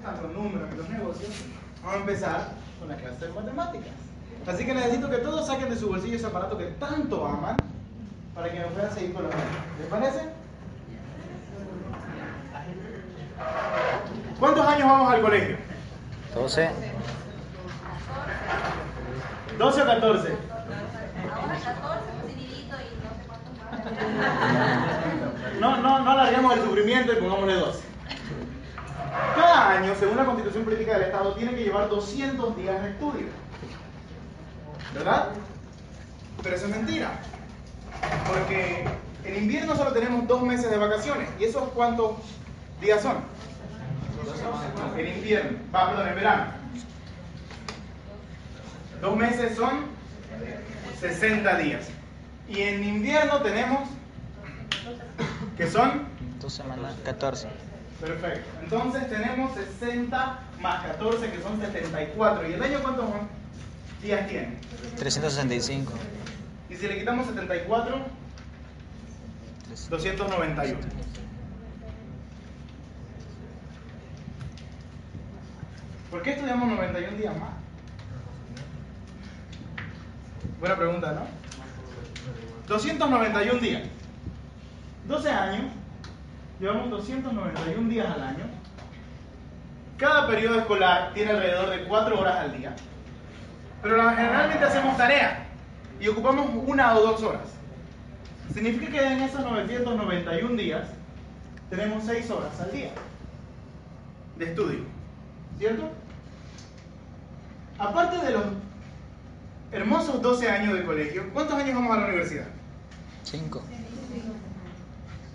gustan los números y los negocios, vamos a empezar con la clase de matemáticas. Así que necesito que todos saquen de su bolsillo ese aparato que tanto aman para que nos puedan seguir con la clase. ¿Les parece? ¿Cuántos años vamos al colegio? 12. 12 o 14. Ahora 14, facilito y no sé cuántos más. No, no, no alarguemos el sufrimiento y pongámosle 12. Cada año, según la Constitución Política del Estado, tiene que llevar 200 días de estudio. ¿Verdad? Pero eso es mentira. Porque en invierno solo tenemos dos meses de vacaciones. ¿Y esos cuántos días son? En invierno. Va, perdón, en verano. Dos meses son 60 días. Y en invierno tenemos que son 2 semanas, 14. Perfecto. Entonces tenemos 60 más 14 que son 74. ¿Y el año cuántos días tiene? 365. Y si le quitamos 74, 291. ¿Por qué estudiamos 91 días más? Buena pregunta, ¿no? 291 días. 12 años, llevamos 291 días al año. Cada periodo escolar tiene alrededor de 4 horas al día. Pero generalmente hacemos tarea y ocupamos una o dos horas. Significa que en esos 991 días tenemos 6 horas al día de estudio. ¿Cierto? Aparte de los hermosos 12 años de colegio, ¿cuántos años vamos a la universidad? 5.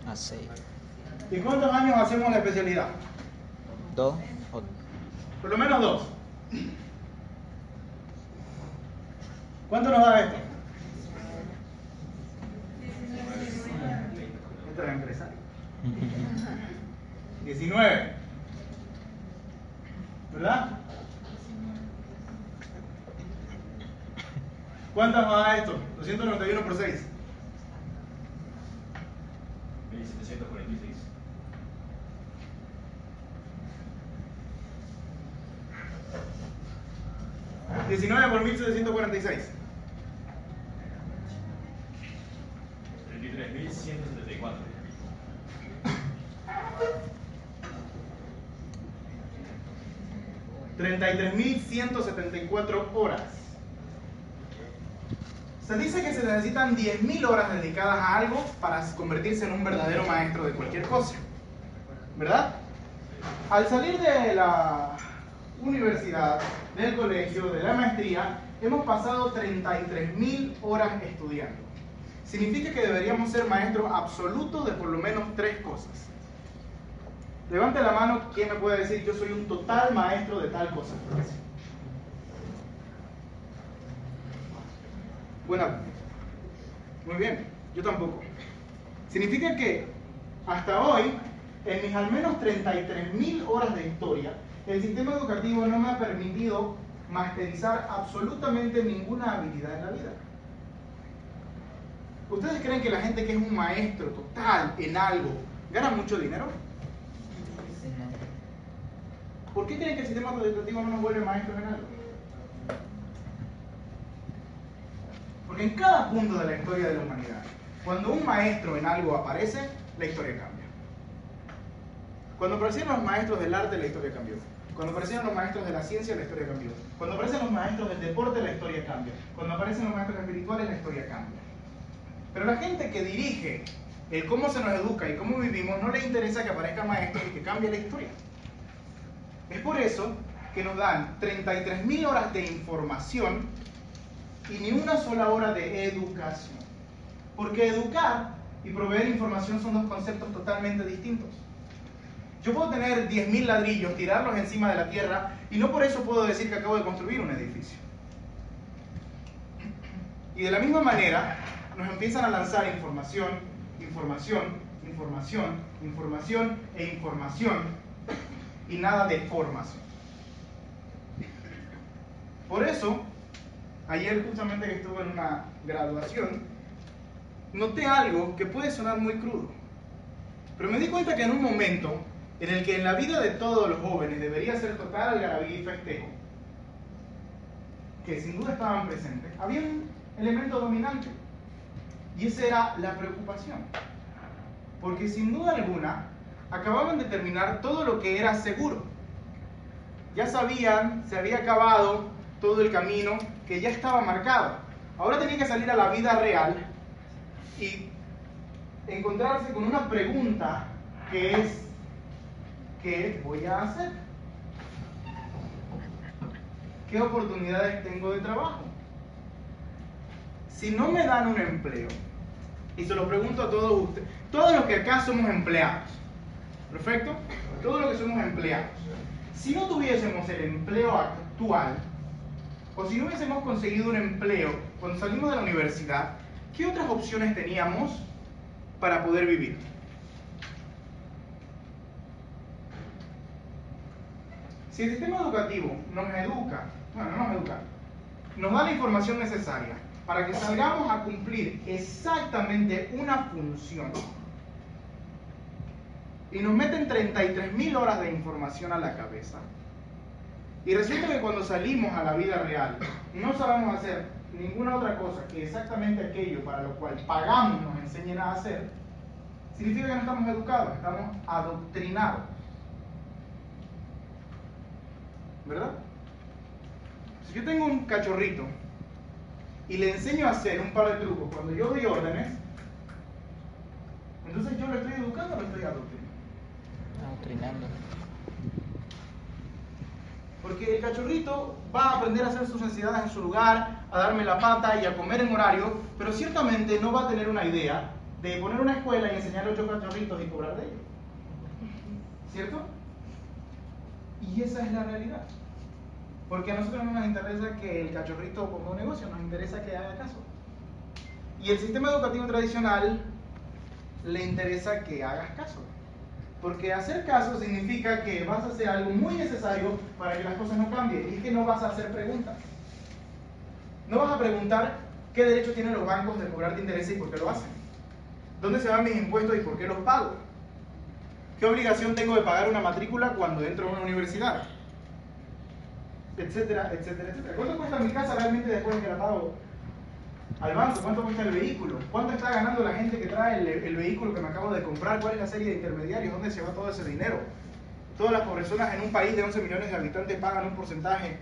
A 6. ¿Y cuántos años hacemos la especialidad? 2. Por lo menos dos. ¿Cuánto nos da esto? Esto es empresario. 19. ¿Verdad? ¿Cuánto nos da esto? 291 por 6. 1746. ¿19 por 1746. 33.174. Treinta y tres mil ciento setenta y cuatro horas. Se dice que se necesitan 10.000 horas dedicadas a algo para convertirse en un verdadero maestro de cualquier cosa. ¿Verdad? Al salir de la universidad, del colegio, de la maestría, hemos pasado 33.000 horas estudiando. Significa que deberíamos ser maestros absolutos de por lo menos tres cosas. Levante la mano quien me puede decir yo soy un total maestro de tal cosa. Bueno, muy bien, yo tampoco. Significa que hasta hoy, en mis al menos 33.000 horas de historia, el sistema educativo no me ha permitido masterizar absolutamente ninguna habilidad en la vida. ¿Ustedes creen que la gente que es un maestro total en algo gana mucho dinero? ¿Por qué creen que el sistema educativo no nos vuelve maestros en algo? Porque en cada punto de la historia de la humanidad, cuando un maestro en algo aparece, la historia cambia. Cuando aparecieron los maestros del arte, la historia cambió. Cuando aparecieron los maestros de la ciencia, la historia cambió. Cuando aparecen los maestros del deporte, la historia cambia. Cuando aparecen los maestros espirituales, la historia cambia. Pero la gente que dirige el cómo se nos educa y cómo vivimos, no le interesa que aparezca maestro y que cambie la historia. Es por eso que nos dan 33.000 horas de información y ni una sola hora de educación. Porque educar y proveer información son dos conceptos totalmente distintos. Yo puedo tener 10.000 ladrillos, tirarlos encima de la tierra y no por eso puedo decir que acabo de construir un edificio. Y de la misma manera nos empiezan a lanzar información, información, información, información e información y nada de formación. Por eso, ayer justamente que estuve en una graduación, noté algo que puede sonar muy crudo. Pero me di cuenta que en un momento en el que en la vida de todos los jóvenes debería ser total algarabía y festejo, que sin duda estaban presentes, había un elemento dominante. Y esa era la preocupación. Porque sin duda alguna, acababan de terminar todo lo que era seguro. Ya sabían, se había acabado todo el camino que ya estaba marcado. Ahora tenían que salir a la vida real y encontrarse con una pregunta que es, ¿qué voy a hacer? ¿Qué oportunidades tengo de trabajo? Si no me dan un empleo, y se lo pregunto a todos ustedes, todos los que acá somos empleados, ¿perfecto? Todos los que somos empleados. Si no tuviésemos el empleo actual, o si no hubiésemos conseguido un empleo cuando salimos de la universidad, ¿qué otras opciones teníamos para poder vivir? Si el sistema educativo nos educa, bueno, no nos educa, nos da la información necesaria para que salgamos a cumplir exactamente una función y nos meten 33.000 horas de información a la cabeza, y resulta que cuando salimos a la vida real no sabemos hacer ninguna otra cosa que exactamente aquello para lo cual pagamos nos enseñen a hacer, significa que no estamos educados, estamos adoctrinados. ¿Verdad? Si yo tengo un cachorrito y le enseño a hacer un par de trucos cuando yo doy órdenes, entonces yo lo estoy educando o lo estoy adoctrinando. Adoctrinando. Porque el cachorrito va a aprender a hacer sus necesidades en su lugar, a darme la pata y a comer en horario, pero ciertamente no va a tener una idea de poner una escuela y enseñar a ocho cachorritos y cobrar de ellos. ¿Cierto? Y esa es la realidad. Porque a nosotros no nos interesa que el cachorrito ponga un negocio, nos interesa que haga caso. Y el sistema educativo tradicional le interesa que hagas caso. Porque hacer caso significa que vas a hacer algo muy necesario para que las cosas no cambien. Y es que no vas a hacer preguntas. No vas a preguntar qué derecho tienen los bancos de cobrarte intereses y por qué lo hacen. ¿Dónde se van mis impuestos y por qué los pago? ¿Qué obligación tengo de pagar una matrícula cuando entro a una universidad? Etcétera, etcétera, etcétera. ¿Cuánto cuesta mi casa realmente después de que la pago al banco? ¿Cuánto cuesta el vehículo? ¿Cuánto está ganando la gente que trae el, vehículo que me acabo de comprar? ¿Cuál es la serie de intermediarios? ¿Dónde se va todo ese dinero? Todas las personas en un país de 11 millones de habitantes pagan un porcentaje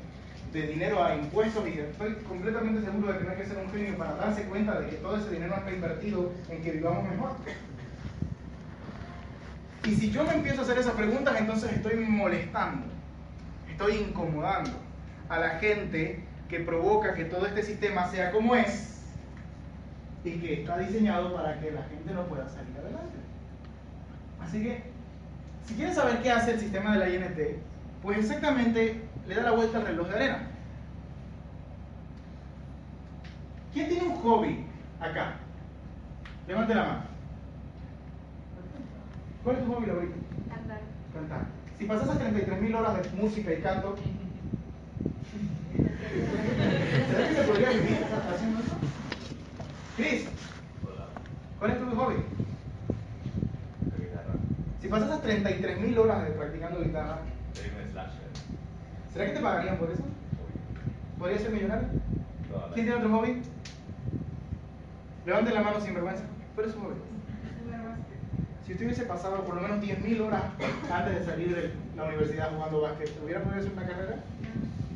de dinero a impuestos y estoy completamente seguro de que no hay que ser un genio para darse cuenta de que todo ese dinero está invertido en que vivamos mejor. Y si yo me empiezo a hacer esas preguntas, entonces estoy molestando, estoy incomodando a la gente que provoca que todo este sistema sea como es y que está diseñado para que la gente no pueda salir adelante. Así que, si quieren saber qué hace el sistema de la INT, pues exactamente le da la vuelta al reloj de arena. ¿Quién tiene un hobby acá? Levante la mano. ¿Cuál es tu hobby favorito? Cantar. Cantar. Si pasas 33.000 horas de música y canto, ¿será que se podría vivir haciendo eso? Chris, Hola. ¿cuál es tu hobby? La guitarra. Si pasas 33.000 horas de practicando guitarra, Soy un slasher. ¿será que te pagarían por eso? Obvio. ¿Podrías ser millonario? ¿Quién tiene otro hobby? Levanten la mano sin vergüenza. ¿Cuál es su hobby? Si usted hubiese pasado por lo menos 10.000 horas antes de salir de la universidad jugando básquet, ¿hubiera podido hacer una carrera?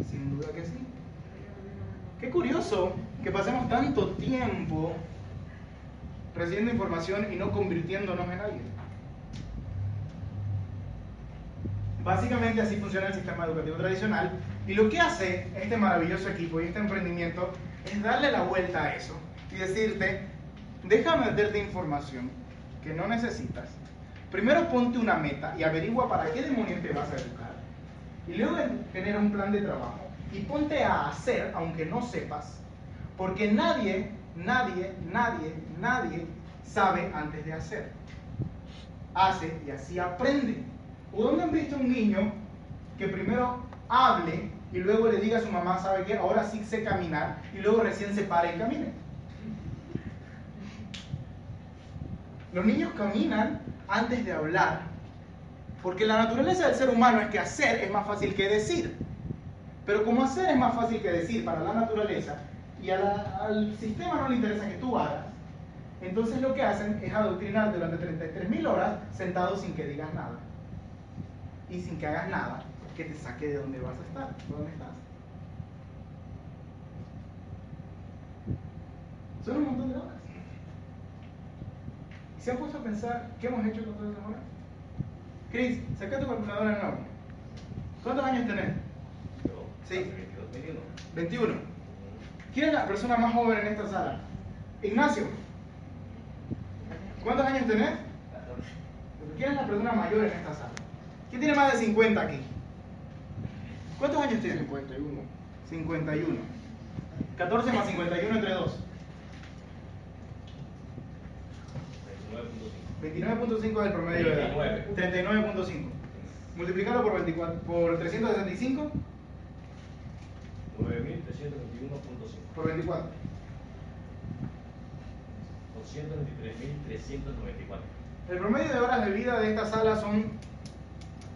Sin duda que sí. Qué curioso que pasemos tanto tiempo recibiendo información y no convirtiéndonos en alguien. Básicamente así funciona el sistema educativo tradicional y lo que hace este maravilloso equipo y este emprendimiento es darle la vuelta a eso y decirte, déjame darte información que no necesitas. Primero ponte una meta y averigua para qué demonios te vas a educar. Y luego genera un plan de trabajo y ponte a hacer aunque no sepas, porque nadie, nadie, nadie, nadie sabe antes de hacer. Hace y así aprende. ¿O dónde han visto un niño que primero hable y luego le diga a su mamá, ¿sabe qué? Ahora sí sé caminar y luego recién se para y camine? Los niños caminan antes de hablar Porque la naturaleza del ser humano es que hacer es más fácil que decir. Pero como hacer es más fácil que decir para la naturaleza y al sistema no le interesa que tú hagas, entonces lo que hacen es adoctrinar durante 33.000 horas sentado sin que digas nada. Y sin que hagas nada que te saque de donde vas a estar, ¿dónde estás? Son un montón de horas. ¿Y se han puesto a pensar qué hemos hecho con todas esas horas? Chris, saca tu calculadora nuevo. ¿Cuántos años tenés? Yo, Sí. hace 22, 21. 21. ¿Quién es la persona más joven en esta sala? Ignacio. ¿Cuántos años tenés? 14. ¿Quién es la persona mayor en esta sala? ¿Quién tiene más de 50 aquí? ¿Cuántos años tiene? 51. 51. 14 más 51 entre 2. 29.5. 29.5 es el promedio de edad. 39. 39.5. Multiplicarlo por 24, por 365 9.321.5. por 24. 223.394. El promedio de horas de vida de esta sala son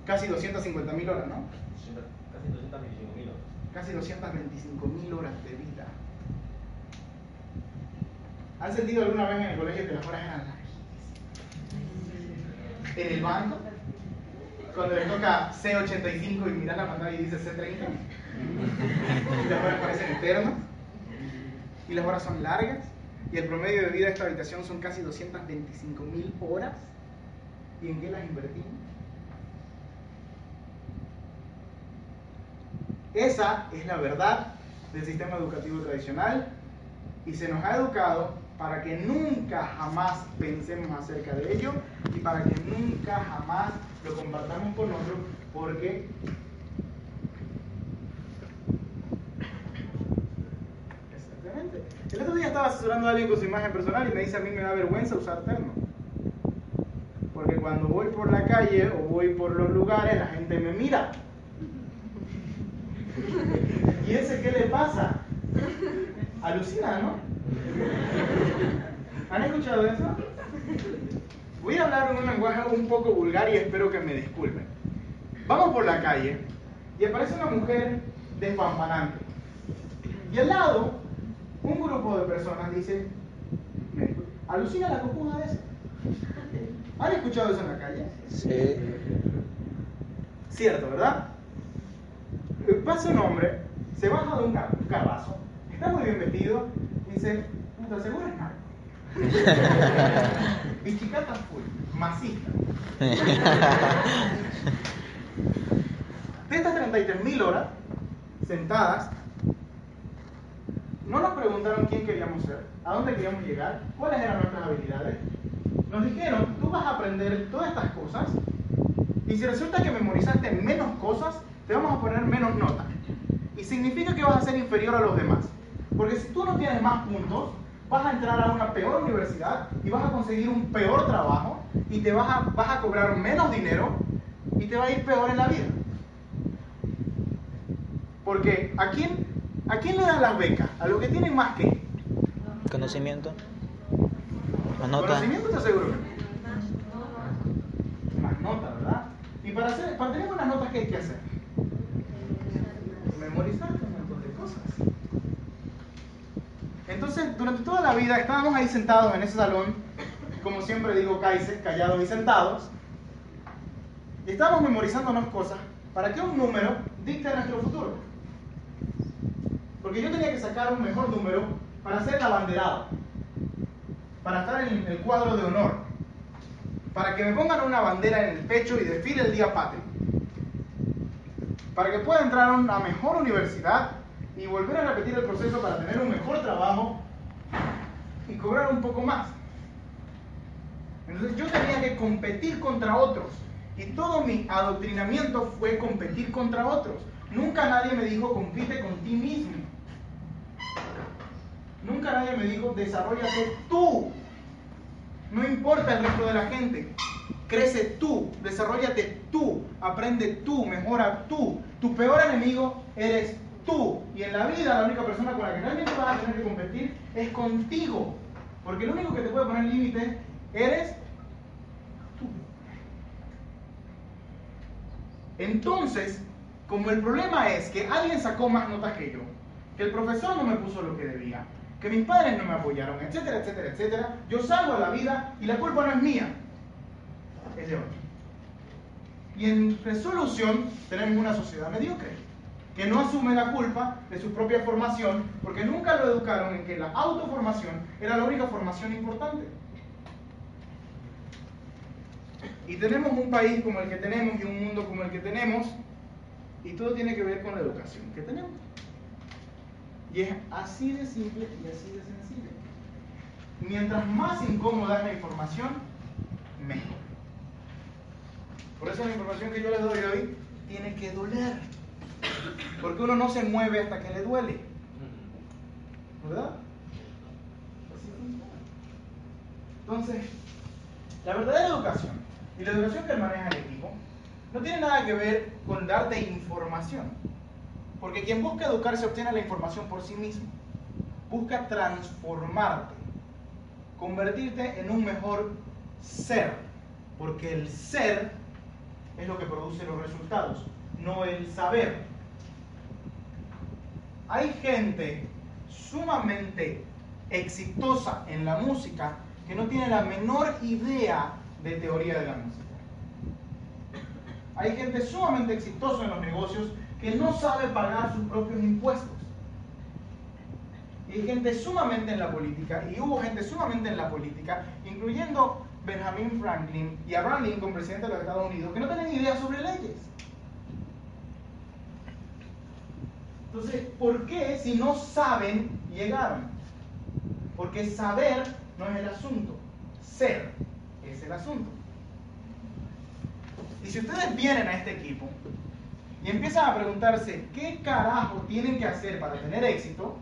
casi 250.000 horas, ¿no? 200 Casi 225.000 horas. Casi 225.000 horas de vida. ¿Han sentido alguna vez en el colegio que las horas eran? ¿En el banco? Cuando le toca C85 y miras la pantalla y dice C30. Y las horas parecen eternas. Y las horas son largas. Y el promedio de vida de esta habitación son casi 225.000 horas. ¿Y en qué las invertimos? Esa es la verdad del sistema educativo tradicional y se nos ha educado para que nunca jamás pensemos acerca de ello y para que nunca jamás lo compartamos con otros porque Exactamente. El otro día estaba asesorando a alguien con su imagen personal y me dice a mí me da vergüenza usar terno. Porque cuando voy por la calle o voy por los lugares la gente me mira. ¿Y ese qué le pasa? Alucina, ¿no? ¿Han escuchado eso? Voy a hablar en un lenguaje un poco vulgar y espero que me disculpen. Vamos por la calle y aparece una mujer despampanante. Y al lado, un grupo de personas dice, alucina la cojuda de esa. ¿Han escuchado eso en la calle? Sí. Cierto, ¿verdad? Pasa un hombre, se baja de un, car- un carrazo, está muy bien vestido, dice, puta, seguro es narco. Pichicata full, masista. De estas 33.000 horas sentadas, no nos preguntaron quién queríamos ser, a dónde queríamos llegar, cuáles eran nuestras habilidades. Nos dijeron, tú vas a aprender todas estas cosas y si resulta que memorizaste menos cosas, te vamos a poner menos nota. Y significa que vas a ser inferior a los demás. Porque si tú no tienes más puntos, vas a entrar a una peor universidad y vas a conseguir un peor trabajo y te vas a, vas a cobrar menos dinero y te va a ir peor en la vida. Porque ¿a quién, ¿a quién le dan las becas? A los que tienen más que. Conocimiento. Más nota. Conocimiento te aseguro que. Más nota, ¿verdad? Y para, hacer, para tener buenas notas, ¿qué hay que hacer? Memorizar un montón de cosas. Entonces, durante toda la vida estábamos ahí sentados en ese salón, como siempre digo, callados y sentados, y estábamos memorizándonos cosas para que un número dicte nuestro futuro. Porque yo tenía que sacar un mejor número para ser abanderado para estar en el cuadro de honor, para que me pongan una bandera en el pecho y desfile el día patrio, para que pueda entrar a una mejor universidad y volver a repetir el proceso para tener un mejor trabajo y cobrar un poco más. Entonces yo tenía que competir contra otros y todo mi adoctrinamiento fue competir contra otros. Nunca nadie me dijo compite con ti mismo. Nunca nadie me dijo, desarrollate tú. No importa el resto de la gente. Crece tú, desarrollate tú, aprende tú, mejora tú. Tu peor enemigo eres tú. Y en la vida la única persona con la que realmente vas a tener que competir es contigo. Porque el único que te puede poner límites eres tú. Entonces, como el problema es que alguien sacó más notas que yo, que el profesor no me puso lo que debía, que mis padres no me apoyaron, etcétera, etcétera, etcétera, yo salgo a la vida y la culpa no es mía, es de otro. Y en resolución tenemos una sociedad mediocre, que no asume la culpa de su propia formación, porque nunca lo educaron en que la autoformación era la única formación importante. Y tenemos un país como el que tenemos y un mundo como el que tenemos, y todo tiene que ver con la educación que tenemos. Y es así de simple y así de sencillo. Mientras más incómoda es la información, mejor. Por eso la información que yo les doy hoy tiene que doler. Porque uno no se mueve hasta que le duele. ¿Verdad? Entonces, la verdadera educación y la educación que maneja el equipo no tiene nada que ver con darte información. Porque quien busca educarse obtiene la información por sí mismo. Busca transformarte, convertirte en un mejor ser. Porque el ser es lo que produce los resultados, no el saber. Hay gente sumamente exitosa en la música que no tiene la menor idea de teoría de la música. Hay gente sumamente exitosa en los negocios que no sabe pagar sus propios impuestos. Y hay gente sumamente en la política, y hubo gente sumamente en la política, incluyendo Benjamin Franklin y Abraham Lincoln, presidente de los Estados Unidos, que no tenían idea sobre leyes. Entonces, ¿por qué si no saben, llegaron? Porque saber no es el asunto, ser es el asunto. Y si ustedes vienen a este equipo y empiezan a preguntarse qué carajo tienen que hacer para tener éxito,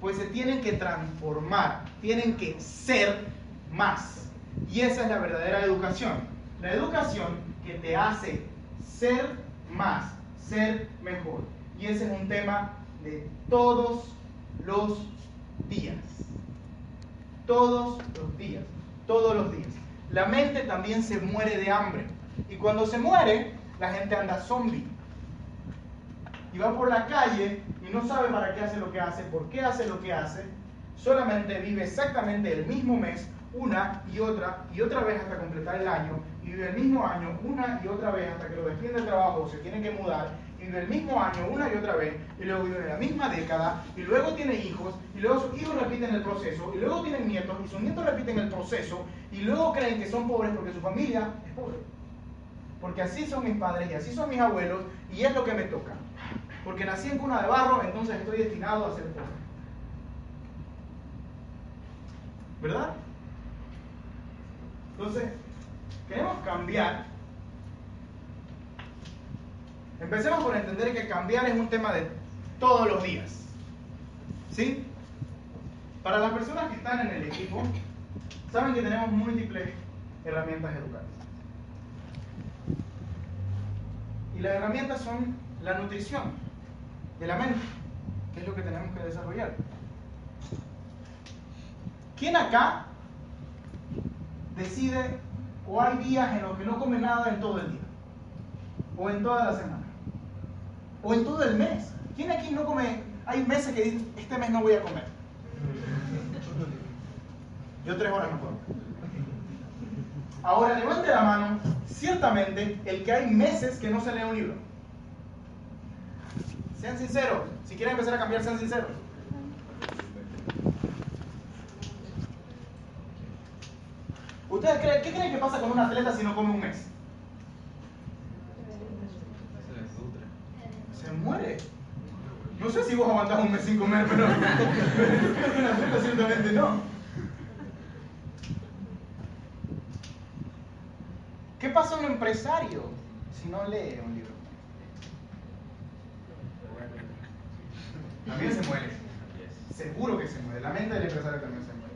pues se tienen que transformar, tienen que ser más. Y esa es la verdadera educación. La educación que te hace ser más, ser mejor. Y ese es un tema de todos los días. Todos los días. Todos los días. La mente también se muere de hambre. Y cuando se muere, la gente anda zombie. Y va por la calle y no sabe para qué hace lo que hace, por qué hace lo que hace. Solamente vive exactamente el mismo mes, una y otra y otra vez hasta completar el año. Y vive el mismo año una y otra vez hasta que lo despiden del trabajo o se tienen que mudar. Y el mismo año una y otra vez. Y luego vive la misma década. Y luego tiene hijos. Y luego sus hijos repiten el proceso. Y luego tienen nietos. Y sus nietos repiten el proceso. Y luego creen que son pobres porque su familia es pobre porque así son mis padres y así son mis abuelos y es lo que me toca. Porque nací en cuna de barro, entonces estoy destinado a ser pobre. ¿Verdad? Entonces, queremos cambiar. Empecemos por entender que cambiar es un tema de todos los días. ¿Sí? Para las personas que están en el equipo, saben que tenemos múltiples herramientas educativas. Y las herramientas son la nutrición de la mente, que es lo que tenemos que desarrollar. ¿Quién acá decide o hay días en los que no come nada en todo el día? O en toda la semana. O en todo el mes. ¿Quién aquí no come? Hay meses que dicen, este mes no voy a comer. Yo tres horas no puedo. Ahora levante la mano, ciertamente, el que hay meses que no se lee un libro. Sean sinceros, si quieren empezar a cambiar, sean sinceros. ¿Ustedes creen, qué creen que pasa con un atleta si no come un mes? Se muere. No sé si vos aguantás un mes sin comer, pero, pero que ciertamente no. ¿Qué pasa a un empresario si no lee un libro? También se muere. Seguro que se muere. La mente del empresario también se muere.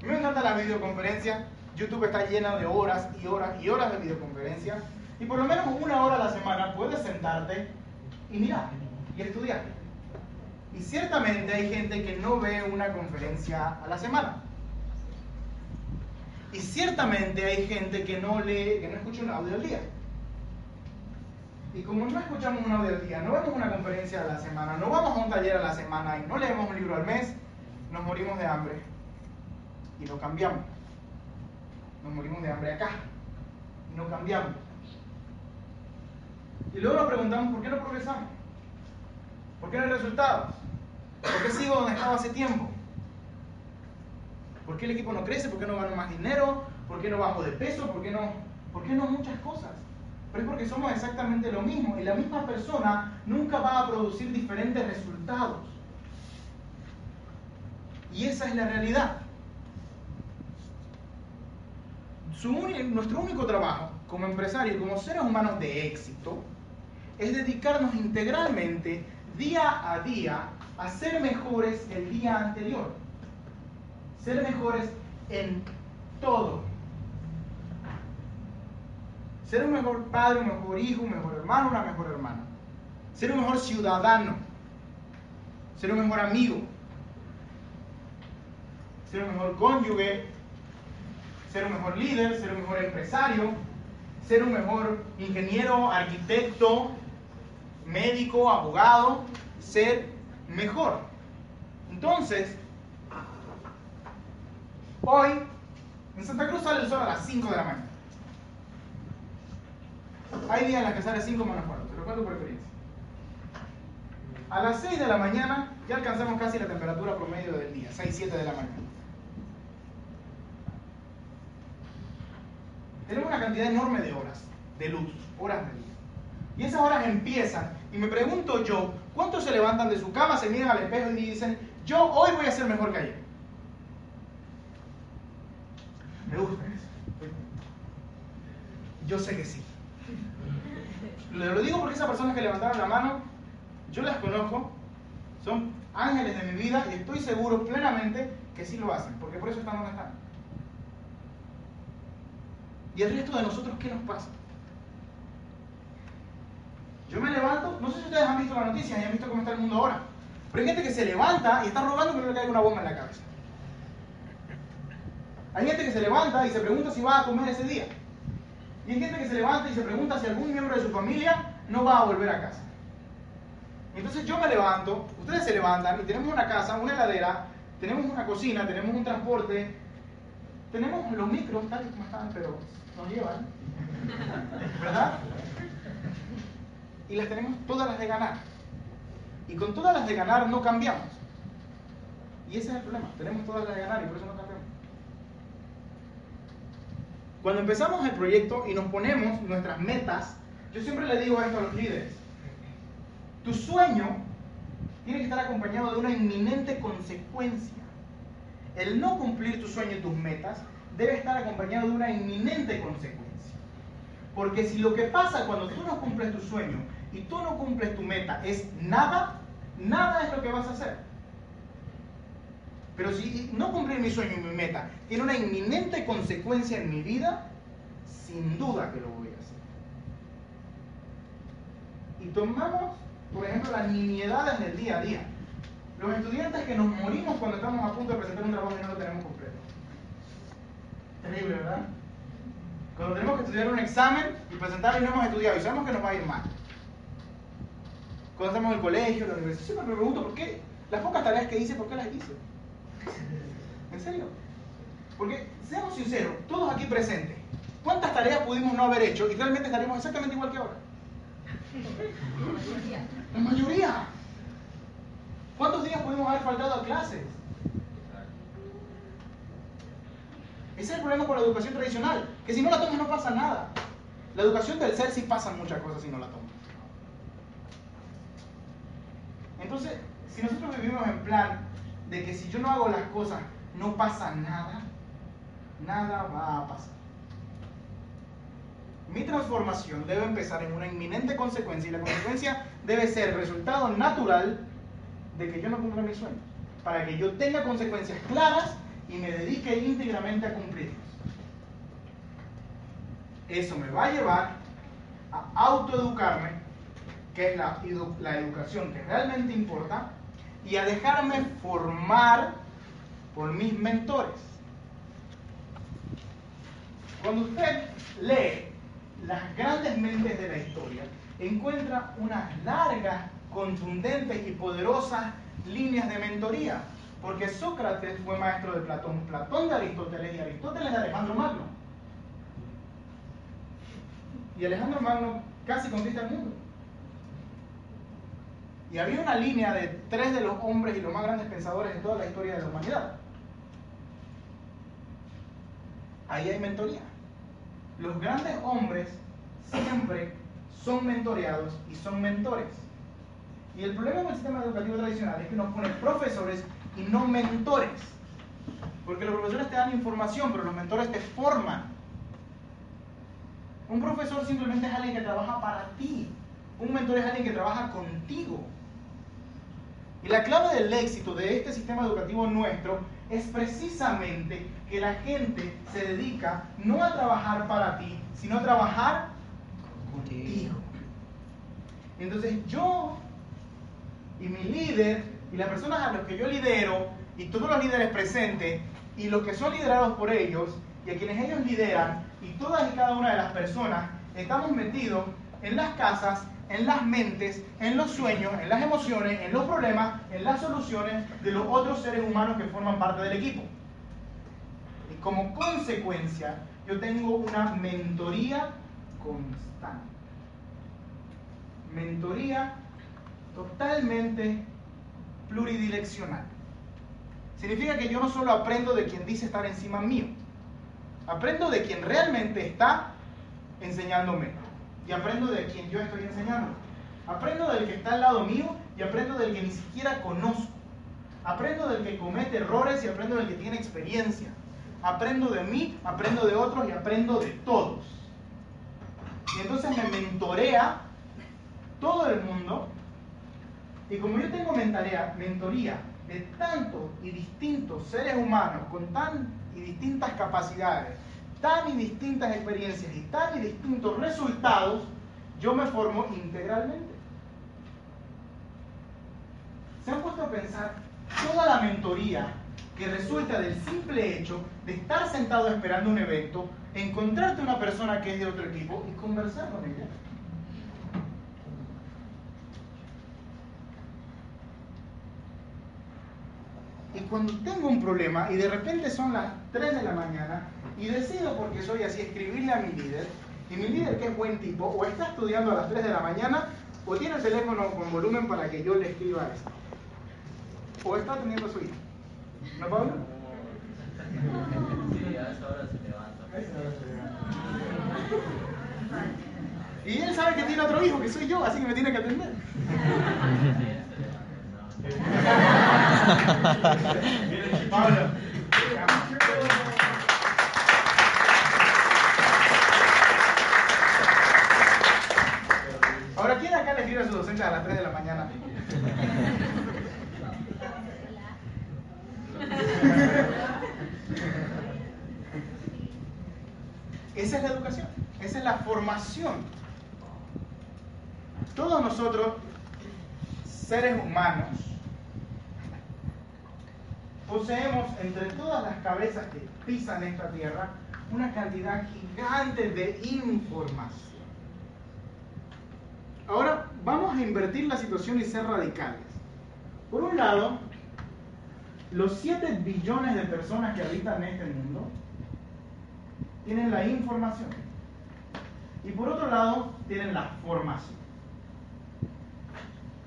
A mí me encanta la videoconferencia. YouTube está llena de horas y horas y horas de videoconferencia. Y por lo menos una hora a la semana puedes sentarte y mirar y estudiar. Y ciertamente hay gente que no ve una conferencia a la semana. Y ciertamente hay gente que no lee, que no escucha un audio al día. Y como no escuchamos un audio al día, no vemos una conferencia a la semana, no vamos a un taller a la semana y no leemos un libro al mes, nos morimos de hambre y no cambiamos. Nos morimos de hambre acá y no cambiamos. Y luego nos preguntamos por qué no progresamos, por qué no hay resultados, por qué sigo donde estaba hace tiempo, por qué el equipo no crece, por qué no gano más dinero, por qué no bajo de peso, por qué no, por qué no muchas cosas. Pero es porque somos exactamente lo mismo y la misma persona nunca va a producir diferentes resultados. Y esa es la realidad. Nuestro único trabajo como empresario como seres humanos de éxito es dedicarnos integralmente, día a día, a ser mejores el día anterior. Ser mejores en todo. Ser un mejor padre, un mejor hijo, un mejor hermano, una mejor hermana. Ser un mejor ciudadano. Ser un mejor amigo. Ser un mejor cónyuge. Ser un mejor líder, ser un mejor empresario. Ser un mejor ingeniero, arquitecto, médico, abogado. Ser mejor. Entonces, hoy en Santa Cruz sale el sol a las 5 de la mañana. Hay días en los que sale 5 menos cuarto, te lo cuento por experiencia. A las 6 de la mañana ya alcanzamos casi la temperatura promedio del día, 6, 7 de la mañana. Tenemos una cantidad enorme de horas de luz, horas de luz. Y esas horas empiezan, y me pregunto yo, ¿cuántos se levantan de su cama, se miran al espejo y dicen, yo hoy voy a ser mejor que ayer? Me gusta eso. Yo sé que sí. Lo digo porque esas personas que levantaron la mano, yo las conozco, son ángeles de mi vida y estoy seguro plenamente que sí lo hacen, porque por eso están donde están. ¿Y el resto de nosotros qué nos pasa? Yo me levanto, no sé si ustedes han visto las noticias y han visto cómo está el mundo ahora, pero hay gente que se levanta y está rogando que no le caiga una bomba en la cabeza. Hay gente que se levanta y se pregunta si va a comer ese día. Y hay gente que se levanta y se pregunta si algún miembro de su familia no va a volver a casa. Entonces yo me levanto, ustedes se levantan y tenemos una casa, una heladera, tenemos una cocina, tenemos un transporte, tenemos los micros tal y como están, pero nos llevan. ¿Verdad? Y las tenemos todas las de ganar. Y con todas las de ganar no cambiamos. Y ese es el problema, tenemos todas las de ganar y por eso no cambiamos. Cuando empezamos el proyecto y nos ponemos nuestras metas, yo siempre le digo esto a los líderes. Tu sueño tiene que estar acompañado de una inminente consecuencia. El no cumplir tu sueño y tus metas debe estar acompañado de una inminente consecuencia. Porque si lo que pasa cuando tú no cumples tu sueño y tú no cumples tu meta es nada, nada es lo que vas a hacer. Pero si no cumplir mi sueño y mi meta tiene una inminente consecuencia en mi vida, sin duda que lo voy a hacer. Y tomamos, por ejemplo, las nimiedades del día a día. Los estudiantes que nos morimos cuando estamos a punto de presentar un trabajo y no lo tenemos completo. Terrible, ¿verdad? Cuando tenemos que estudiar un examen y presentarlo y no hemos estudiado y sabemos que nos va a ir mal. Cuando estamos en el colegio, en la universidad, siempre me pregunto por qué las pocas tareas que hice, ¿por qué las hice? ¿En serio? Porque, seamos sinceros, todos aquí presentes, ¿cuántas tareas pudimos no haber hecho y realmente estaríamos exactamente igual que ahora? La mayoría. ¿Cuántos días pudimos haber faltado a clases? Ese es el problema con la educación tradicional, que si no la tomas no pasa nada. La educación del ser sí pasan muchas cosas si no la tomas. Entonces, si nosotros vivimos en plan de que si yo no hago las cosas no pasa nada, nada va a pasar. Mi transformación debe empezar en una inminente consecuencia y la consecuencia debe ser resultado natural de que yo no cumpla mis sueños, para que yo tenga consecuencias claras y me dedique íntegramente a cumplirlos. Eso me va a llevar a autoeducarme, que es la, la educación que realmente importa, y a dejarme formar por mis mentores. Cuando usted lee las grandes mentes de la historia, encuentra unas largas, contundentes y poderosas líneas de mentoría. Porque Sócrates fue maestro de Platón, Platón de Aristóteles y Aristóteles de Alejandro Magno. Y Alejandro Magno casi conquista el mundo. Y había una línea de tres de los hombres y los más grandes pensadores de toda la historia de la humanidad. Ahí hay mentoría. Los grandes hombres siempre son mentoreados y son mentores. Y el problema con el sistema educativo tradicional es que nos ponen profesores y no mentores. Porque los profesores te dan información, pero los mentores te forman. Un profesor simplemente es alguien que trabaja para ti. Un mentor es alguien que trabaja contigo. Y la clave del éxito de este sistema educativo nuestro es precisamente que la gente se dedica no a trabajar para ti, sino a trabajar contigo. Entonces yo y mi líder y las personas a las que yo lidero y todos los líderes presentes y los que son liderados por ellos y a quienes ellos lideran y todas y cada una de las personas estamos metidos en las casas, en las mentes, en los sueños, en las emociones, en los problemas, en las soluciones de los otros seres humanos que forman parte del equipo. Y como consecuencia, yo tengo una mentoría constante. Mentoría totalmente pluridireccional. Significa que yo no solo aprendo de quien dice estar encima mío, aprendo de quien realmente está enseñándome y aprendo de quien yo estoy enseñando. Aprendo del que está al lado mío y aprendo del que ni siquiera conozco. Aprendo del que comete errores y aprendo del que tiene experiencia. Aprendo de mí, aprendo de otros y aprendo de todos. Y entonces me mentorea todo el mundo. Y como yo tengo mentoría, mentoría de tantos y distintos seres humanos con tan y distintas capacidades, tan y distintas experiencias y tan y distintos resultados, yo me formo integralmente. ¿Se han puesto a pensar toda la mentoría que resulta del simple hecho de estar sentado esperando un evento, encontrarte una persona que es de otro equipo y conversar con ella? Y cuando tengo un problema y de repente son las 3 de la mañana y decido porque soy así escribirle a mi líder, y mi líder que es buen tipo, o está estudiando a las 3 de la mañana, o tiene el teléfono con volumen para que yo le escriba esto. O está teniendo su hijo. ¿No, Pablo? Sí, a esa hora se levanta. Y él sabe que tiene otro hijo, que soy yo, así que me tiene que atender. Pablo. Ahora, ¿quién acá le escribe a su docente a las 3 de la mañana? Esa es la educación, esa es la formación. Todos nosotros, seres humanos, poseemos entre todas las cabezas que pisan esta tierra una cantidad gigante de información. Ahora vamos a invertir la situación y ser radicales. Por un lado, los 7 billones de personas que habitan este mundo tienen la información. Y por otro lado, tienen la formación.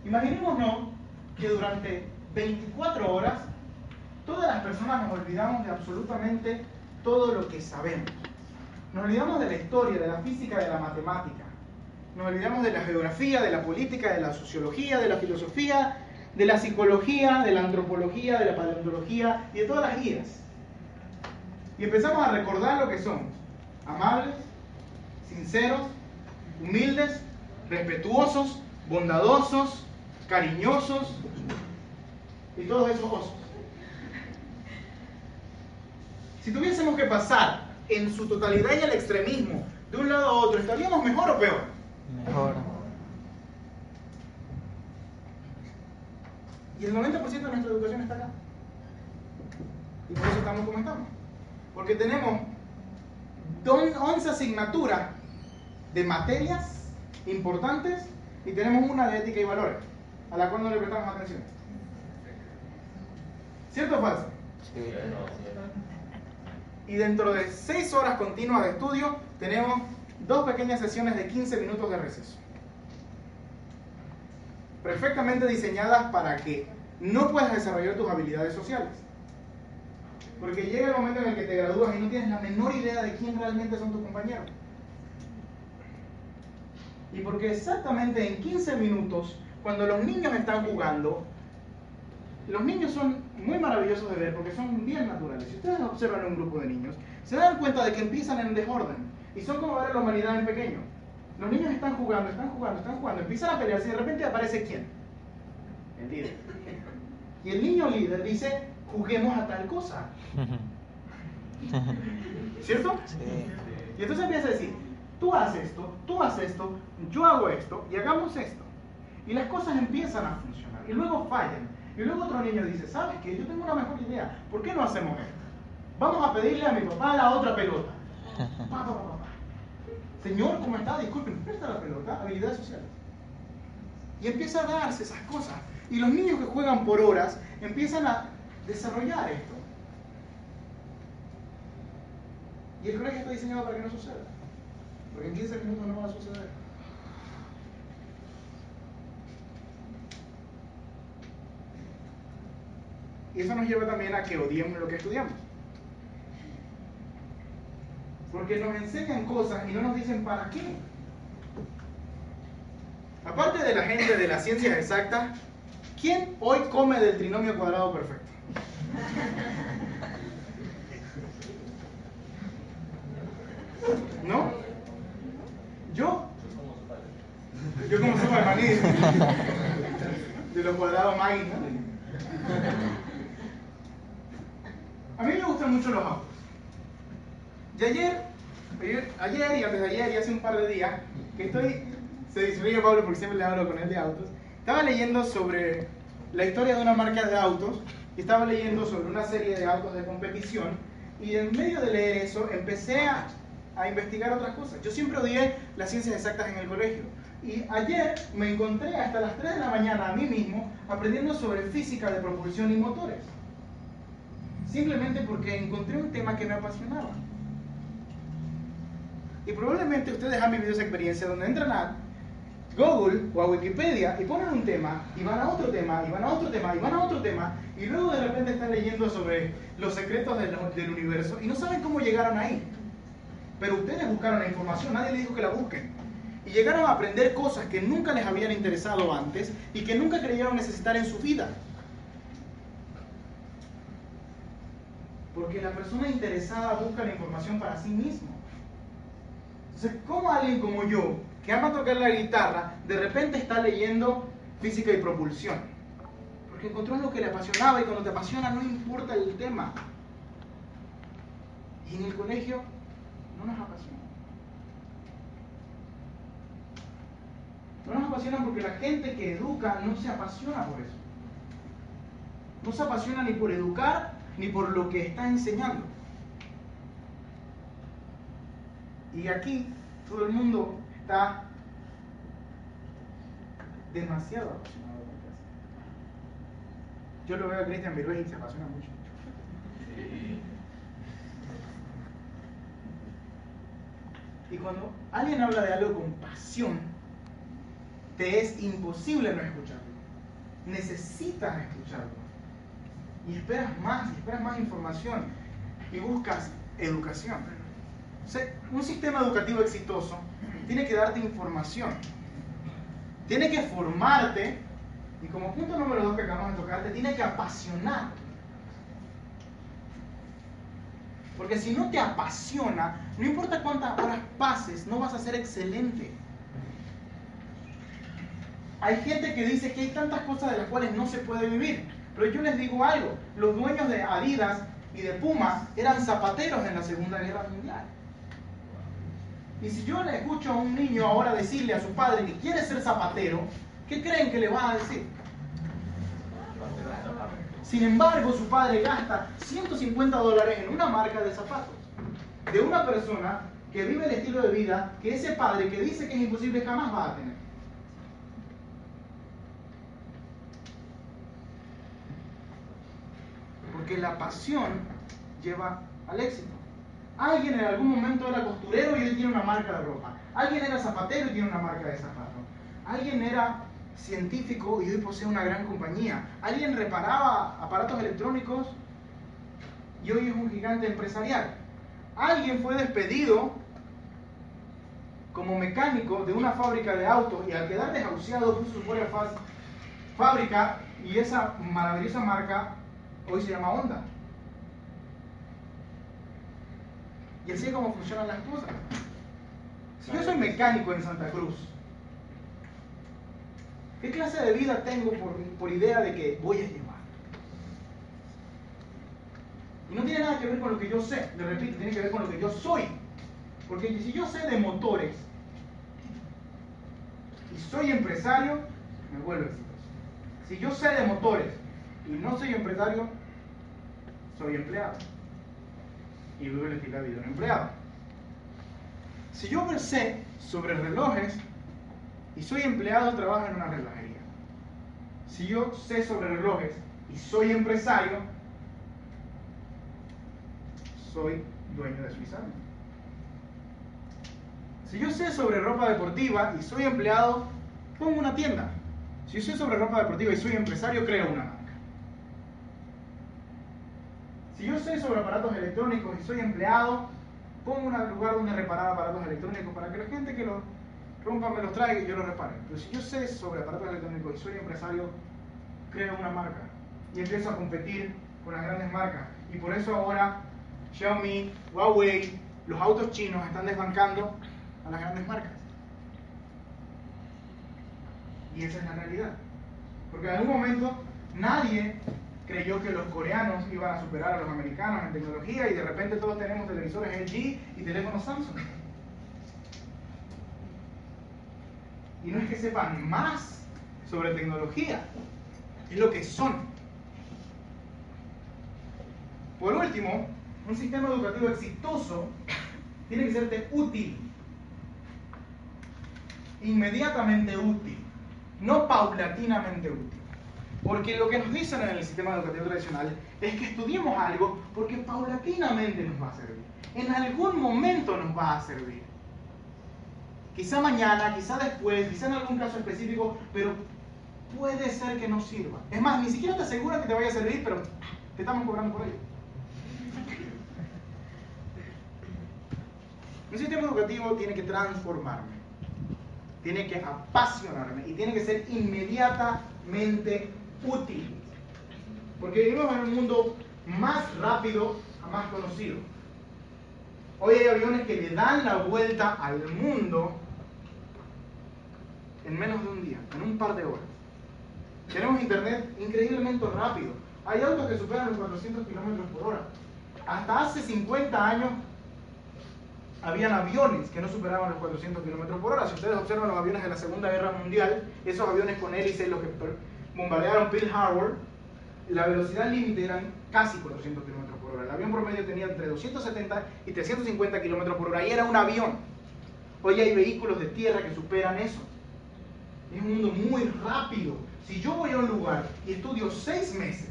Imaginémonos que durante 24 horas todas las personas nos olvidamos de absolutamente todo lo que sabemos. Nos olvidamos de la historia, de la física, de la matemática. Nos olvidamos de la geografía, de la política, de la sociología, de la filosofía, de la psicología, de la antropología, de la paleontología y de todas las guías. Y empezamos a recordar lo que somos. Amables, sinceros, humildes, respetuosos, bondadosos, cariñosos y todos esos osos. Si tuviésemos que pasar en su totalidad y el extremismo de un lado a otro, ¿estaríamos mejor o peor? Mejor. Y el 90% de nuestra educación está acá. Y por eso estamos como estamos. Porque tenemos don- 11 asignaturas de materias importantes y tenemos una de ética y valores, a la cual no le prestamos atención. ¿Cierto o falso? Sí. Y dentro de 6 horas continuas de estudio tenemos dos pequeñas sesiones de 15 minutos de receso. Perfectamente diseñadas para que no puedas desarrollar tus habilidades sociales. Porque llega el momento en el que te gradúas y no tienes la menor idea de quién realmente son tus compañeros. Y porque exactamente en 15 minutos, cuando los niños están jugando, los niños son muy maravillosos de ver porque son bien naturales. Si ustedes observan un grupo de niños, se dan cuenta de que empiezan en desorden y son como ver a la humanidad en pequeño. Los niños están jugando, están jugando, están jugando, empiezan a pelearse y de repente aparece quién? El líder. Y el niño líder dice, juguemos a tal cosa. ¿Cierto? Sí. Y entonces empieza a decir, tú haces esto, tú haces esto, yo hago esto y hagamos esto. Y las cosas empiezan a funcionar y luego fallan. Y luego otro niño dice, ¿sabes qué? Yo tengo una mejor idea. ¿Por qué no hacemos esto? Vamos a pedirle a mi papá la otra pelota. Pa, pa, pa, pa, pa. Señor, ¿cómo está? Disculpen, presta la pelota, habilidades sociales. Y empieza a darse esas cosas. Y los niños que juegan por horas empiezan a desarrollar esto. Y el colegio está diseñado para que no suceda. Porque en 15 minutos no va a suceder. Y eso nos lleva también a que odiemos lo que estudiamos. Porque nos enseñan cosas y no nos dicen para qué. Aparte de la gente de las ciencias exactas, ¿quién hoy come del trinomio cuadrado perfecto? ¿No? Yo, yo como sopa de maní, de los cuadrados ¿no? A mí me gustan mucho los autos. Y ayer, ayer, ayer y antes de ayer y hace un par de días, que estoy, se disfruye Pablo porque siempre le hablo con él de autos, estaba leyendo sobre la historia de una marca de autos y estaba leyendo sobre una serie de autos de competición y en medio de leer eso empecé a, a investigar otras cosas. Yo siempre odié las ciencias exactas en el colegio. Y ayer me encontré hasta las 3 de la mañana a mí mismo aprendiendo sobre física de propulsión y motores. Simplemente porque encontré un tema que me apasionaba. Y probablemente ustedes han vivido esa experiencia donde entran a Google o a Wikipedia y ponen un tema y van a otro tema y van a otro tema y van a otro tema y luego de repente están leyendo sobre los secretos del, del universo y no saben cómo llegaron ahí. Pero ustedes buscaron la información, nadie les dijo que la busquen. Y llegaron a aprender cosas que nunca les habían interesado antes y que nunca creyeron necesitar en su vida. Porque la persona interesada busca la información para sí mismo. Entonces, ¿cómo alguien como yo, que ama tocar la guitarra, de repente está leyendo física y propulsión? Porque encontró lo que le apasionaba y cuando te apasiona no importa el tema. Y en el colegio no nos apasiona. No nos apasiona porque la gente que educa no se apasiona por eso. No se apasiona ni por educar ni por lo que está enseñando. Y aquí todo el mundo está demasiado apasionado por clase. Yo lo veo a Cristian Virués y se apasiona mucho. Y cuando alguien habla de algo con pasión, te es imposible no escucharlo. Necesitas escucharlo. Y esperas más, esperas más información. Y buscas educación. Un sistema educativo exitoso tiene que darte información. Tiene que formarte. Y como punto número dos que acabamos de tocar, te tiene que apasionar. Porque si no te apasiona, no importa cuántas horas pases, no vas a ser excelente. Hay gente que dice que hay tantas cosas de las cuales no se puede vivir. Pero yo les digo algo, los dueños de Adidas y de Puma eran zapateros en la Segunda Guerra Mundial. Y si yo le escucho a un niño ahora decirle a su padre que quiere ser zapatero, ¿qué creen que le va a decir? Sin embargo, su padre gasta 150 dólares en una marca de zapatos de una persona que vive el estilo de vida que ese padre que dice que es imposible jamás va a tener. Porque la pasión lleva al éxito. Alguien en algún momento era costurero y hoy tiene una marca de ropa. Alguien era zapatero y tiene una marca de zapatos. Alguien era científico y hoy posee una gran compañía. Alguien reparaba aparatos electrónicos y hoy es un gigante empresarial. Alguien fue despedido como mecánico de una fábrica de autos y al quedar desahuciado puso su propia fábrica y esa maravillosa marca hoy se llama Honda. Y así es como funcionan las cosas. Si yo soy mecánico en Santa Cruz, ¿qué clase de vida tengo por, por idea de que voy a llevar? Y no tiene nada que ver con lo que yo sé, le repito, tiene que ver con lo que yo soy. Porque si yo sé de motores y soy empresario, me vuelvo exitoso. Si yo sé de motores y no soy empresario, soy empleado. Y vivo el estilo de vida de un empleado. Si yo sé sobre relojes y soy empleado, trabajo en una relojería. Si yo sé sobre relojes y soy empresario, soy dueño de Suiza. Si yo sé sobre ropa deportiva y soy empleado, pongo una tienda. Si yo sé sobre ropa deportiva y soy empresario, creo una marca. Si yo sé sobre aparatos electrónicos y soy empleado, pongo un lugar donde reparar aparatos electrónicos para que la gente que los rompa me los traiga y yo los repare. Pero si yo sé sobre aparatos electrónicos y soy empresario, creo una marca y empiezo a competir con las grandes marcas. Y por eso ahora Xiaomi, Huawei, los autos chinos están desbancando a las grandes marcas. Y esa es la realidad. Porque en algún momento nadie creyó que los coreanos iban a superar a los americanos en tecnología y de repente todos tenemos televisores LG y teléfonos Samsung. Y no es que sepan más sobre tecnología, es lo que son. Por último, un sistema educativo exitoso tiene que serte útil, inmediatamente útil, no paulatinamente útil. Porque lo que nos dicen en el sistema educativo tradicional es que estudiemos algo porque paulatinamente nos va a servir. En algún momento nos va a servir. Quizá mañana, quizá después, quizá en algún caso específico, pero puede ser que no sirva. Es más, ni siquiera te asegura que te vaya a servir, pero te estamos cobrando por ello. Un sistema educativo tiene que transformarme, tiene que apasionarme y tiene que ser inmediatamente útil. Porque vivimos en un mundo más rápido a más conocido. Hoy hay aviones que le dan la vuelta al mundo en menos de un día, en un par de horas. Tenemos internet increíblemente rápido. Hay autos que superan los 400 kilómetros por hora. Hasta hace 50 años habían aviones que no superaban los 400 kilómetros por hora. Si ustedes observan los aviones de la Segunda Guerra Mundial, esos aviones con hélices, los que bombardearon Pearl Harbor, la velocidad límite eran casi 400 kilómetros por hora. El avión promedio tenía entre 270 y 350 kilómetros por hora y era un avión. Hoy hay vehículos de tierra que superan eso. Es un mundo muy rápido. Si yo voy a un lugar y estudio seis meses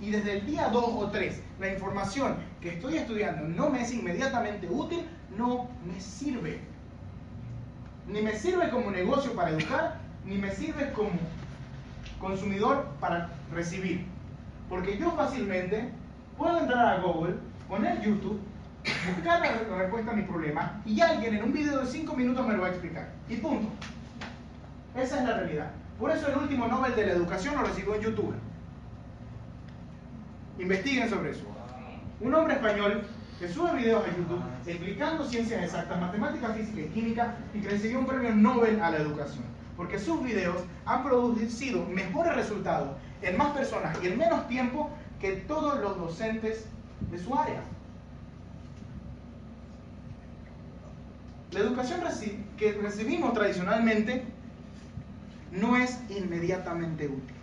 y desde el día 2 o 3 la información que estoy estudiando no me es inmediatamente útil, no me sirve. Ni me sirve como negocio para educar, ni me sirve como consumidor para recibir. Porque yo fácilmente puedo entrar a Google, poner YouTube, buscar la respuesta a mi problema y alguien en un video de 5 minutos me lo va a explicar. Y punto. Esa es la realidad. Por eso el último Nobel de la Educación lo recibió en YouTube. Investiguen sobre eso. Un hombre español que sube videos a YouTube explicando ciencias exactas, matemática, física y química y que recibió un premio Nobel a la educación. Porque sus videos han producido mejores resultados en más personas y en menos tiempo que todos los docentes de su área. La educación que recibimos tradicionalmente no es inmediatamente útil.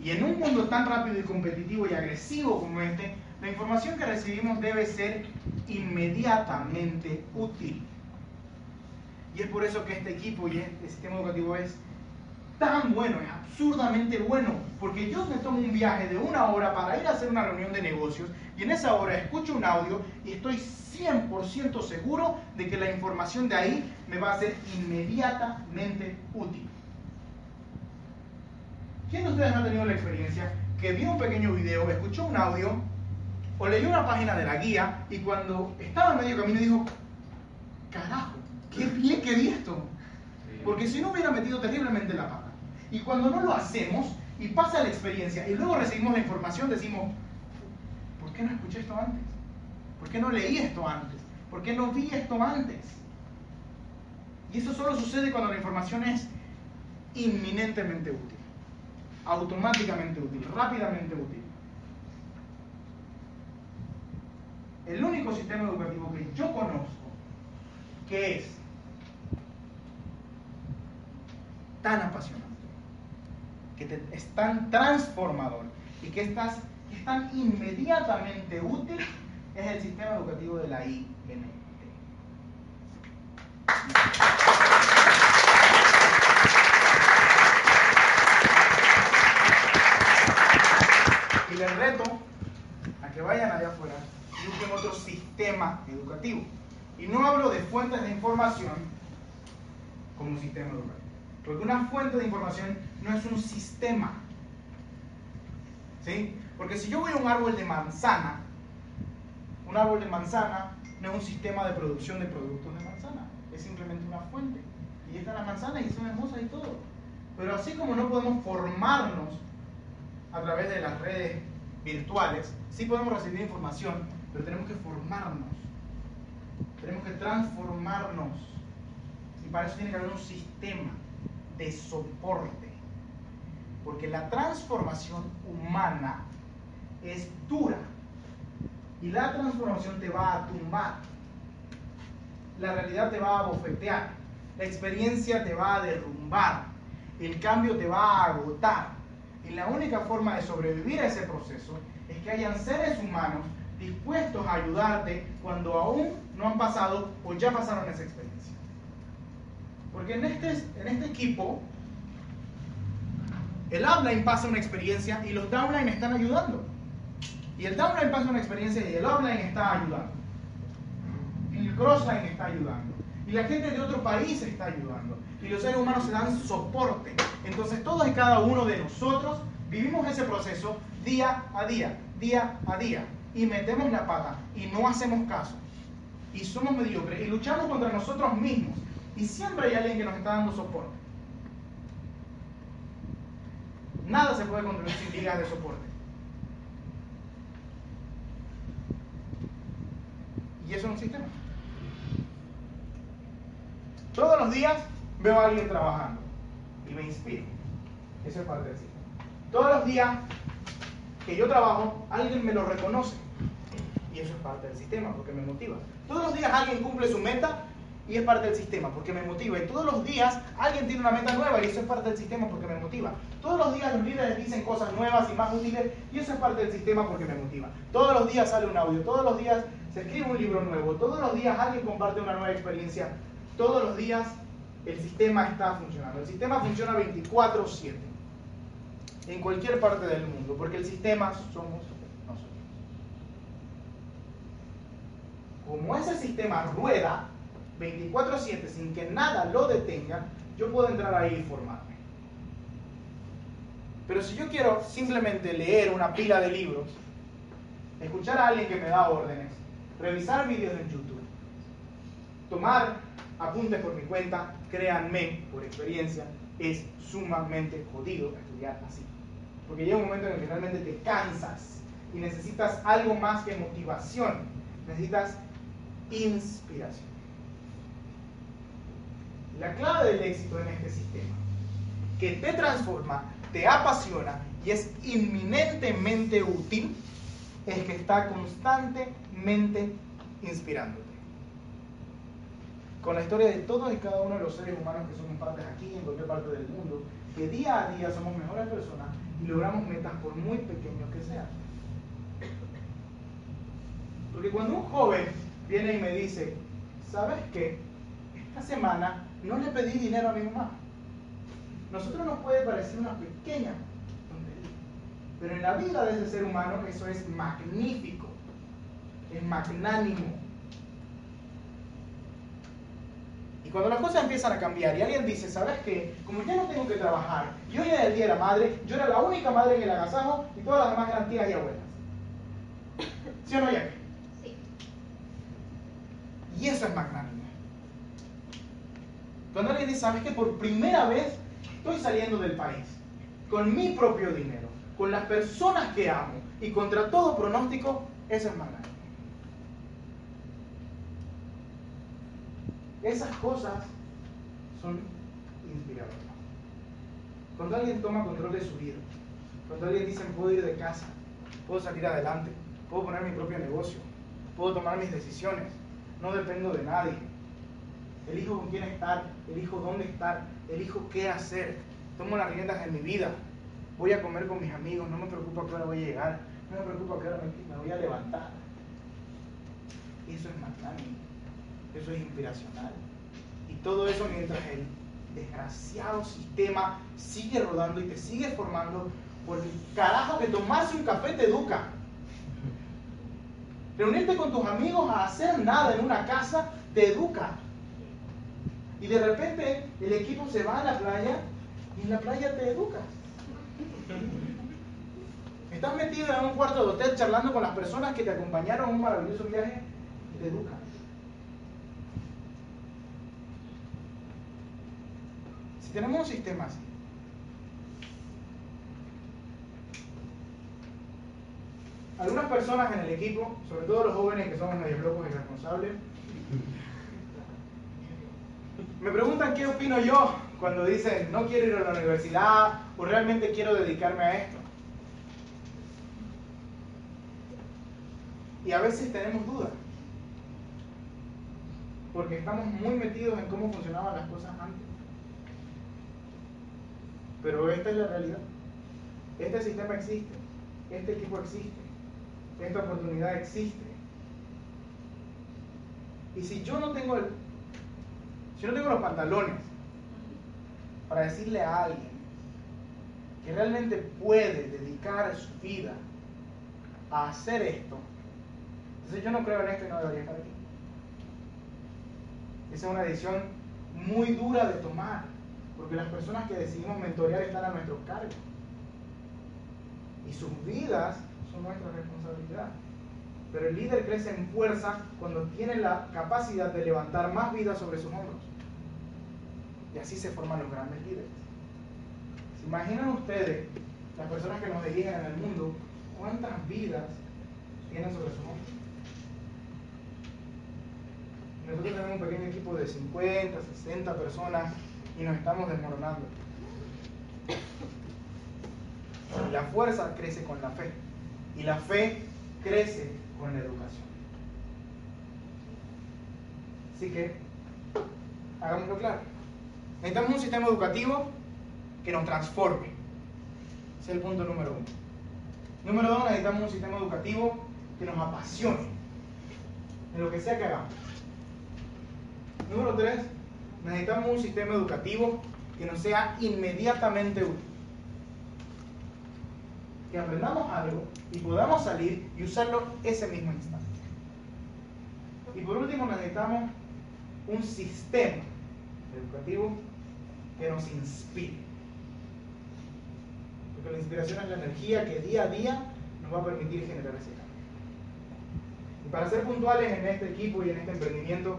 Y en un mundo tan rápido y competitivo y agresivo como este, La información que recibimos debe ser inmediatamente útil. Y es por eso que este equipo y este sistema educativo es tan bueno, es absurdamente bueno, porque yo me tomo un viaje de una hora para ir a hacer una reunión de negocios y en esa hora escucho un audio y estoy 100% seguro de que la información de ahí me va a ser inmediatamente útil. ¿Quién de ustedes ha tenido la experiencia que vio un pequeño video, escuchó un audio o leyó una página de la guía y cuando estaba en medio camino dijo, carajo, qué bien que vi esto? Porque si no hubiera metido terriblemente la pata. Y cuando no lo hacemos y pasa la experiencia y luego recibimos la información, decimos, ¿por qué no escuché esto antes? ¿Por qué no leí esto antes? ¿Por qué no vi esto antes? Y eso solo sucede cuando la información es inminentemente útil, automáticamente útil, rápidamente útil. El único sistema educativo que yo conozco que es tan apasionante, que es tan transformador y que, estás, que es tan inmediatamente útil es el sistema educativo de la INT. Y les reto a que vayan allá afuera y busquen otro sistema educativo. Y no hablo de fuentes de información como sistema educativo. Porque una fuente de información no es un sistema. ¿Sí? Porque si yo voy a un árbol de manzana, un árbol de manzana no es un sistema de producción de productos de manzana, es simplemente una fuente. Y están las manzanas y son hermosas y todo. Pero así como no podemos formarnos a través de las redes virtuales, sí podemos recibir información, pero tenemos que formarnos. Tenemos que transformarnos. Y para eso tiene que haber un sistema de soporte. Porque la transformación humana es dura. Y la transformación te va a tumbar. La realidad te va a bofetear. La experiencia te va a derrumbar. El cambio te va a agotar. Y la única forma de sobrevivir a ese proceso es que hayan seres humanos dispuestos a ayudarte cuando aún no han pasado o ya pasaron esa experiencia. Porque en este, en este equipo, el upline pasa una experiencia y los downline están ayudando. Y el downline pasa una experiencia y el upline está ayudando. Y el crossline está ayudando. Y la gente de otro país está ayudando. Y los seres humanos se dan soporte. Entonces todos y cada uno de nosotros vivimos ese proceso día a día, día a día. Y metemos la pata y no hacemos caso. Y somos mediocres y luchamos contra nosotros mismos. Y siempre hay alguien que nos está dando soporte. Nada se puede construir sin ligas de soporte. Y eso es un sistema. Todos los días veo a alguien trabajando y me inspiro. Eso es parte del sistema. Todos los días que yo trabajo, alguien me lo reconoce. Y eso es parte del sistema porque me motiva. Todos los días alguien cumple su meta y es parte del sistema porque me motiva. Y todos los días alguien tiene una meta nueva y eso es parte del sistema porque me motiva. Todos los días los líderes dicen cosas nuevas y más útiles y eso es parte del sistema porque me motiva. Todos los días sale un audio, todos los días se escribe un libro nuevo, todos los días alguien comparte una nueva experiencia, todos los días el sistema está funcionando. El sistema funciona 24/7 en cualquier parte del mundo porque el sistema somos nosotros. Como ese sistema rueda, 24/7 sin que nada lo detenga, yo puedo entrar ahí y formarme. Pero si yo quiero simplemente leer una pila de libros, escuchar a alguien que me da órdenes, revisar vídeos en YouTube, tomar apuntes por mi cuenta, créanme, por experiencia, es sumamente jodido estudiar así. Porque llega un momento en el que realmente te cansas y necesitas algo más que motivación, necesitas inspiración. La clave del éxito en este sistema, que te transforma, te apasiona y es inminentemente útil, es que está constantemente inspirándote. Con la historia de todos y cada uno de los seres humanos que somos partes aquí, en cualquier parte del mundo, que día a día somos mejores personas y logramos metas por muy pequeños que sean. Porque cuando un joven viene y me dice, ¿sabes qué? Esta semana no le pedí dinero a mi mamá. Nosotros nos puede parecer una pequeña tontería, pero en la vida de ese ser humano eso es magnífico, es magnánimo. Y cuando las cosas empiezan a cambiar y alguien dice, ¿sabes qué? Como ya no tengo que trabajar, yo hoy era el día de la madre, yo era la única madre en el agasajo y todas las demás eran tías y abuelas. ¿Sí o no, Jack? Sí. Y eso es magnánimo. Cuando alguien dice, ¿sabes qué? Por primera vez estoy saliendo del país, con mi propio dinero, con las personas que amo y contra todo pronóstico, eso es magnánimo. Esas cosas son inspiradoras. Cuando alguien toma control de su vida, cuando alguien dice, puedo ir de casa, puedo salir adelante, puedo poner mi propio negocio, puedo tomar mis decisiones, no dependo de nadie. Elijo con quién estar, elijo dónde estar, elijo qué hacer. Tomo las riendas de mi vida. Voy a comer con mis amigos, no me preocupa a qué hora voy a llegar, no me preocupa a qué hora me, me voy a levantar. Eso es magnánimo, eso es inspiracional. Y todo eso mientras el desgraciado sistema sigue rodando y te sigue formando, porque carajo que tomarse un café te educa. Reunirte con tus amigos a hacer nada en una casa te educa. Y de repente el equipo se va a la playa y en la playa te educas. Estás metido en un cuarto de hotel charlando con las personas que te acompañaron en un maravilloso viaje y te educan. Si tenemos un sistema así, algunas personas en el equipo, sobre todo los jóvenes que somos medio locos y responsables, me preguntan qué opino yo cuando dicen no quiero ir a la universidad o realmente quiero dedicarme a esto. Y a veces tenemos dudas, porque estamos muy metidos en cómo funcionaban las cosas antes. Pero esta es la realidad. Este sistema existe, este equipo existe, esta oportunidad existe. Y si yo no tengo el, si no tengo los pantalones para decirle a alguien que realmente puede dedicar su vida a hacer esto, entonces yo no creo en esto y no debería estar aquí. Esa es una decisión muy dura de tomar, porque las personas que decidimos mentorear están a nuestro cargo. Y sus vidas son nuestra responsabilidad. Pero el líder crece en fuerza cuando tiene la capacidad de levantar más vidas sobre sus hombros. Y así se forman los grandes líderes. ¿Se imaginan ustedes, las personas que nos dirigen en el mundo, cuántas vidas tienen sobre sus hombros? Nosotros tenemos un pequeño equipo de 50, 60 personas y nos estamos desmoronando. La fuerza crece con la fe. Y la fe crece con la educación. Así que, hagámoslo claro. Necesitamos un sistema educativo que nos transforme. Ese es el punto número uno. Número dos, necesitamos un sistema educativo que nos apasione en lo que sea que hagamos. Número tres, necesitamos un sistema educativo que nos sea inmediatamente útil. Que aprendamos algo y podamos salir y usarlo ese mismo instante. Y por último, necesitamos un sistema educativo que nos inspire. Porque la inspiración es la energía que día a día nos va a permitir generar ese cambio. Y para ser puntuales en este equipo y en este emprendimiento,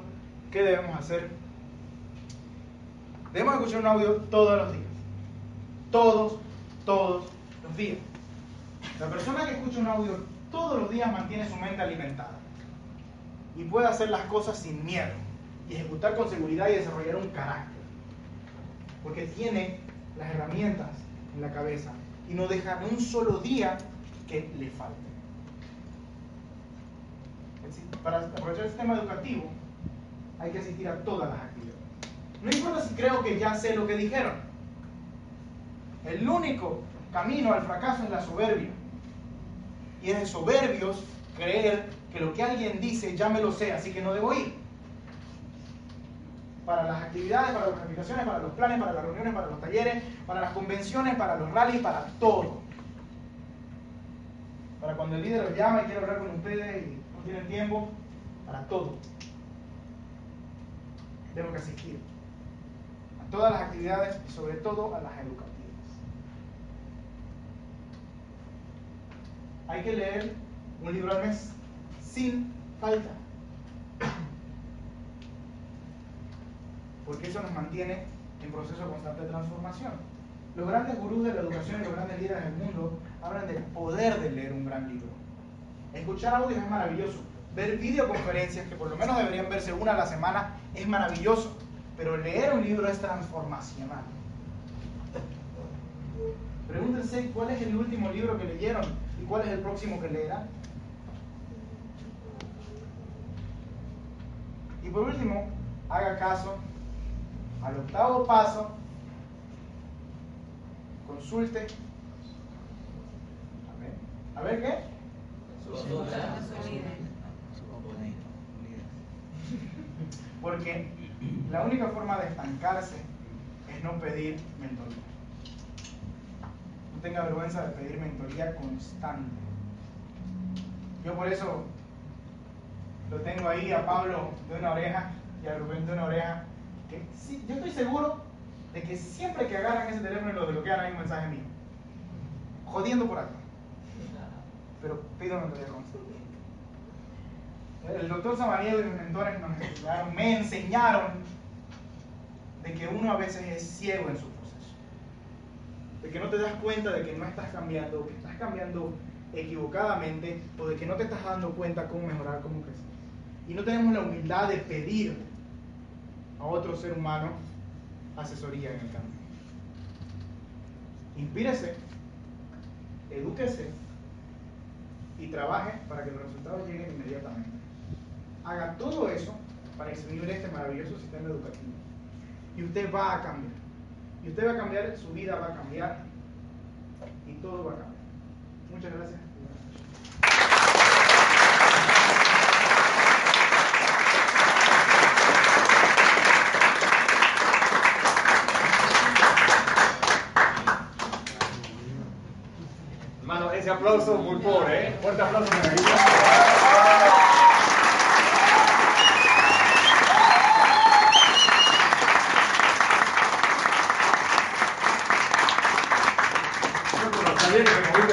¿qué debemos hacer? Debemos escuchar un audio todos los días. Todos, todos los días. La persona que escucha un audio todos los días mantiene su mente alimentada y puede hacer las cosas sin miedo y ejecutar con seguridad y desarrollar un carácter. Porque tiene las herramientas en la cabeza y no deja un solo día que le falte. Para aprovechar el sistema educativo hay que asistir a todas las actividades. No importa si creo que ya sé lo que dijeron. El único camino al fracaso es la soberbia. Y es de soberbios creer que lo que alguien dice ya me lo sé, así que no debo ir. Para las actividades, para las planificaciones, para los planes, para las reuniones, para los talleres, para las convenciones, para los rallies, para todo. Para cuando el líder los llama y quiere hablar con ustedes y no tienen tiempo, para todo. Tengo que asistir a todas las actividades y sobre todo a las educativas. Hay que leer un libro al mes sin falta. Porque eso nos mantiene en proceso de constante transformación. Los grandes gurús de la educación y los grandes líderes del mundo hablan del poder de leer un gran libro. Escuchar audios es maravilloso. Ver videoconferencias, que por lo menos deberían verse una a la semana, es maravilloso. Pero leer un libro es transformacional. Pregúntense cuál es el último libro que leyeron y cuál es el próximo que leerán. Y por último, haga caso al octavo paso, consulte. A ver, a ver qué. Porque la única forma de estancarse es no pedir mentoría. No tenga vergüenza de pedir mentoría constante. Yo por eso lo tengo ahí a Pablo de una oreja y a Rubén de una oreja. Que yo estoy seguro de que siempre que agarran ese teléfono y lo desbloquean hay un mensaje mío. Jodiendo por acá. Pero pido mentoría constante. El doctor Samaniego y mis mentores nos enseñaron, me enseñaron de que uno a veces es ciego en su proceso. De que no te das cuenta de que no estás cambiando, que estás cambiando equivocadamente o de que no te estás dando cuenta cómo mejorar, cómo crecer. Y no tenemos la humildad de pedir a otro ser humano asesoría en el cambio. Inspírese, edúquese y trabaje para que los resultados lleguen inmediatamente. Haga todo eso para exhibir este maravilloso sistema educativo. Y usted va a cambiar. Y usted va a cambiar, su vida va a cambiar y todo va a cambiar. Muchas gracias. Hermano, ese aplauso muy pobre, ¿eh? Fuerte aplauso.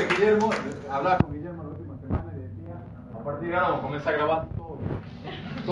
Guillermo, hablaba con Guillermo la última semana y decía, a partir de ahora vamos a comenzar a grabar todo.